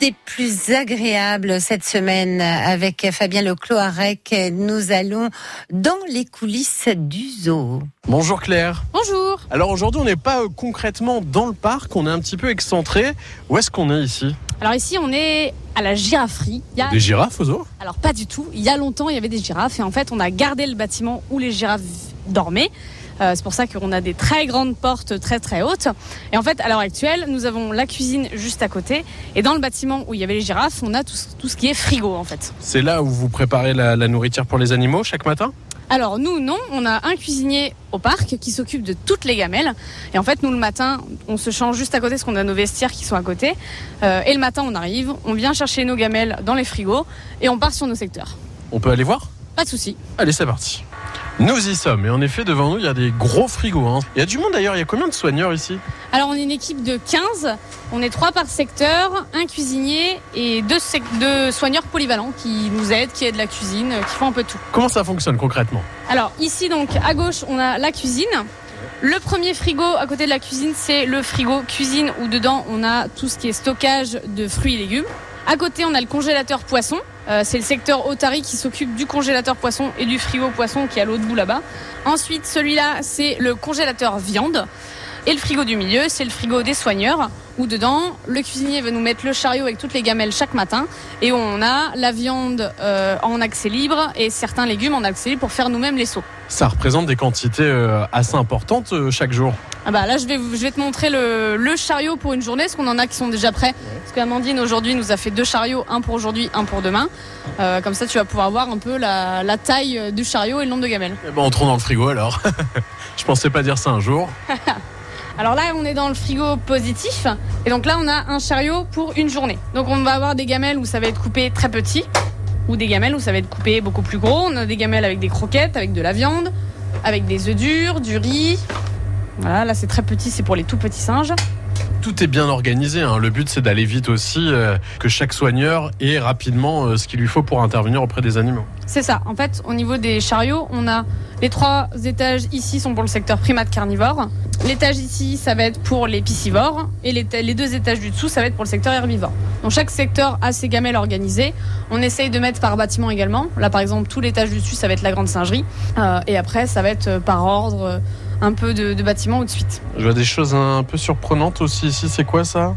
des plus agréables cette semaine avec Fabien Lecloarec. Nous allons dans les coulisses du zoo. Bonjour Claire. Bonjour. Alors aujourd'hui on n'est pas euh, concrètement dans le parc, on est un petit peu excentré. Où est-ce qu'on est ici? Alors ici on est à la girafferie. Il y a- Des girafes au zoo? Alors pas du tout. Il y a longtemps il y avait des girafes et en fait on a gardé le bâtiment où les girafes dormaient. Euh, c'est pour ça qu'on a des très grandes portes très très hautes. Et en fait, à l'heure actuelle, nous avons la cuisine juste à côté. Et dans le bâtiment où il y avait les girafes, on a tout, ce- tout ce qui est frigo en fait. C'est là où vous préparez la, la nourriture pour les animaux chaque matin? Alors nous, non, on a un cuisinier au parc qui s'occupe de toutes les gamelles. Et en fait, nous le matin, on se change juste à côté parce qu'on a nos vestiaires qui sont à côté. Euh, et le matin, on arrive, on vient chercher nos gamelles dans les frigos et on part sur nos secteurs. On peut aller voir? Pas de souci. Allez c'est parti. Nous y sommes et en effet devant nous il y a des gros frigos. hein. Il y a du monde d'ailleurs, il y a combien de soigneurs ici? Alors on est une équipe de 15, on est trois par secteur, un cuisinier et deux, deux soigneurs polyvalents qui nous aident, qui aident la cuisine, qui font un peu tout. Comment ça fonctionne concrètement? Alors ici donc à gauche on a la cuisine. Le premier frigo à côté de la cuisine c'est le frigo cuisine où dedans on a tout ce qui est stockage de fruits et légumes. À côté on a le congélateur poisson. Euh, c'est le secteur Otari qui s'occupe du congélateur poisson et du frigo poisson qui est à l'autre bout là-bas. Ensuite celui-là c'est le congélateur viande. Et le frigo du milieu, c'est le frigo des soigneurs, où dedans, le cuisinier va nous mettre le chariot avec toutes les gamelles chaque matin, et on a la viande euh, en accès libre et certains légumes en accès libre pour faire nous-mêmes les sauts. Ça représente des quantités euh, assez importantes euh, chaque jour. Ah bah là, je vais, vous- je vais te montrer le, le chariot pour une journée, parce qu'on en a qui sont déjà prêts. Parce qu'Amandine, aujourd'hui, nous a fait deux chariots, un pour aujourd'hui, un pour demain. Euh, comme ça, tu vas pouvoir voir un peu la, la taille du chariot et le nombre de gamelles. Eh ben, entrons dans le frigo alors. Je pensais pas dire ça un jour. Alors là, on est dans le frigo positif. Et donc là, on a un chariot pour une journée. Donc on va avoir des gamelles où ça va être coupé très petit, ou des gamelles où ça va être coupé beaucoup plus gros. On a des gamelles avec des croquettes, avec de la viande, avec des œufs durs, du riz. Voilà, là c'est très petit, c'est pour les tout petits singes. Tout est bien organisé. hein. Le but, c'est d'aller vite aussi, euh, que chaque soigneur ait rapidement euh, ce qu'il lui faut pour intervenir auprès des animaux. C'est ça. En fait, au niveau des chariots, on a les trois étages ici sont pour le secteur primate carnivore. L'étage ici, ça va être pour les piscivores. Et les, deux étages du dessous, ça va être pour le secteur herbivore. Donc chaque secteur a ses gamelles organisées. On essaye de mettre par bâtiment également. Là, par exemple, tout l'étage du dessus, ça va être la grande singerie. Euh, et après, ça va être par ordre, un peu de, de bâtiment ou de suite. Je vois des choses un peu surprenantes aussi ici. C'est quoi ça?